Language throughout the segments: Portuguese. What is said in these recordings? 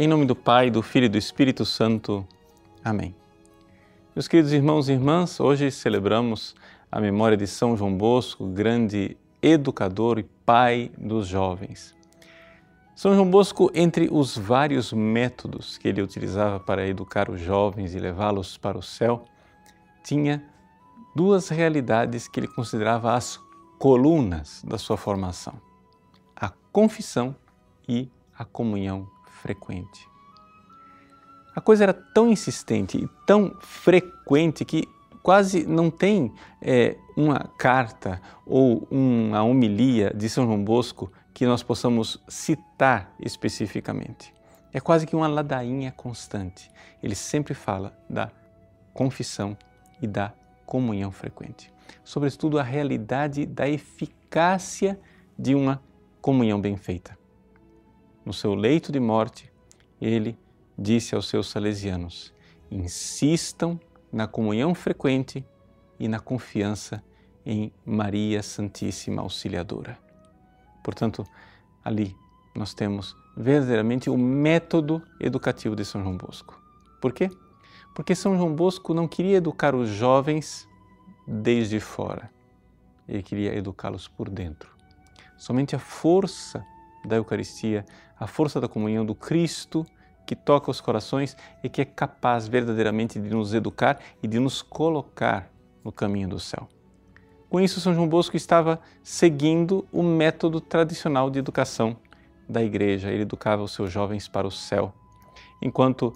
Em nome do Pai, do Filho e do Espírito Santo. Amém. Meus queridos irmãos e irmãs, hoje celebramos a memória de São João Bosco, grande educador e pai dos jovens. São João Bosco, entre os vários métodos que ele utilizava para educar os jovens e levá-los para o céu, tinha duas realidades que ele considerava as colunas da sua formação: a confissão e a comunhão frequente. A coisa era tão insistente e tão frequente que quase não tem é, uma carta ou uma homilia de São João Bosco que nós possamos citar especificamente. É quase que uma ladainha constante. Ele sempre fala da confissão e da comunhão frequente. Sobretudo a realidade da eficácia de uma comunhão bem feita no seu leito de morte, ele disse aos seus salesianos: insistam na comunhão frequente e na confiança em Maria Santíssima Auxiliadora. Portanto, ali nós temos verdadeiramente o método educativo de São João Bosco. Por quê? Porque São João Bosco não queria educar os jovens desde fora, ele queria educá-los por dentro. Somente a força da Eucaristia, a força da comunhão do Cristo que toca os corações e que é capaz verdadeiramente de nos educar e de nos colocar no caminho do céu. Com isso, São João Bosco estava seguindo o método tradicional de educação da igreja. Ele educava os seus jovens para o céu. Enquanto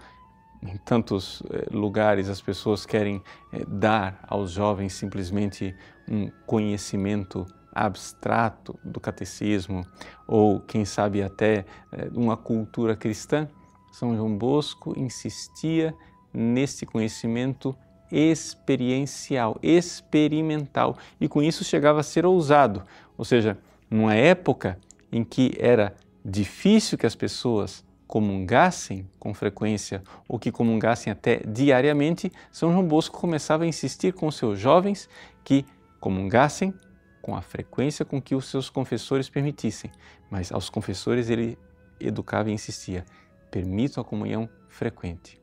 em tantos eh, lugares as pessoas querem eh, dar aos jovens simplesmente um conhecimento abstrato do catecismo ou, quem sabe, até eh, uma cultura cristã, São João Bosco insistia nesse conhecimento experiencial, experimental, e com isso chegava a ser ousado, ou seja, numa época em que era difícil que as pessoas comungassem com frequência ou que comungassem até diariamente, São João Bosco começava a insistir com seus jovens que comungassem com a frequência com que os seus confessores permitissem, mas aos confessores ele educava e insistia: permitam a comunhão frequente.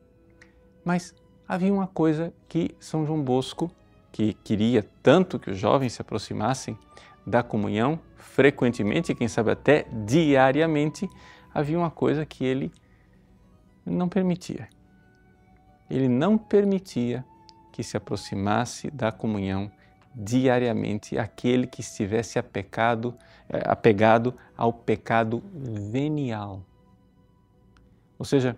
Mas havia uma coisa que São João Bosco, que queria tanto que os jovens se aproximassem da comunhão frequentemente, quem sabe até diariamente, havia uma coisa que ele não permitia. Ele não permitia que se aproximasse da comunhão diariamente aquele que estivesse apecado, é, apegado ao pecado venial. Ou seja,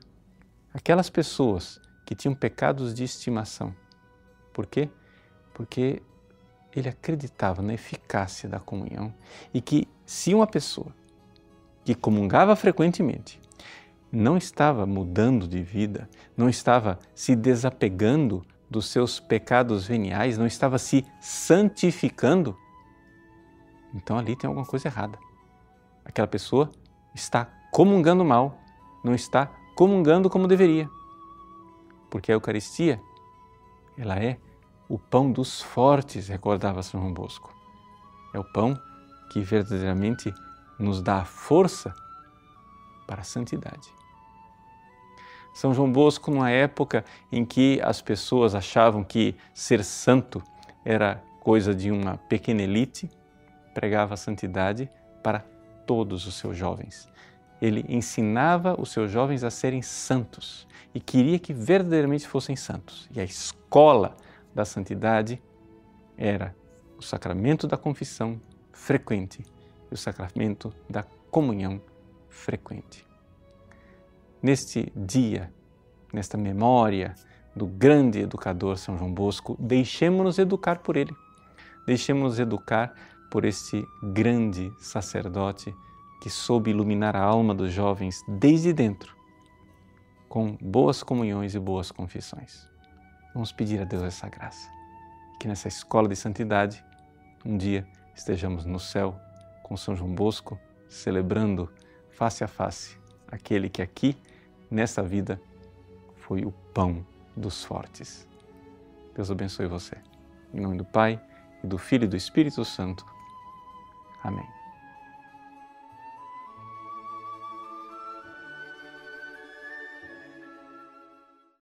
aquelas pessoas que tinham pecados de estimação. Por quê? Porque ele acreditava na eficácia da comunhão e que se uma pessoa que comungava frequentemente não estava mudando de vida, não estava se desapegando dos seus pecados veniais, não estava se santificando, então ali tem alguma coisa errada. Aquela pessoa está comungando mal, não está comungando como deveria. Porque a Eucaristia, ela é o pão dos fortes, recordava São João Bosco. É o pão que verdadeiramente nos dá a força para a santidade. São João Bosco, numa época em que as pessoas achavam que ser santo era coisa de uma pequena elite, pregava a santidade para todos os seus jovens. Ele ensinava os seus jovens a serem santos e queria que verdadeiramente fossem santos. E a escola da santidade era o sacramento da confissão frequente e o sacramento da comunhão frequente neste dia, nesta memória do grande educador São João Bosco, deixemos-nos educar por ele. Deixemos-nos educar por este grande sacerdote que soube iluminar a alma dos jovens desde dentro, com boas comunhões e boas confissões. Vamos pedir a Deus essa graça. Que nessa escola de santidade, um dia estejamos no céu com São João Bosco, celebrando face a face aquele que aqui nessa vida foi o pão dos fortes. Deus abençoe você. Em nome do Pai, e do Filho e do Espírito Santo. Amém.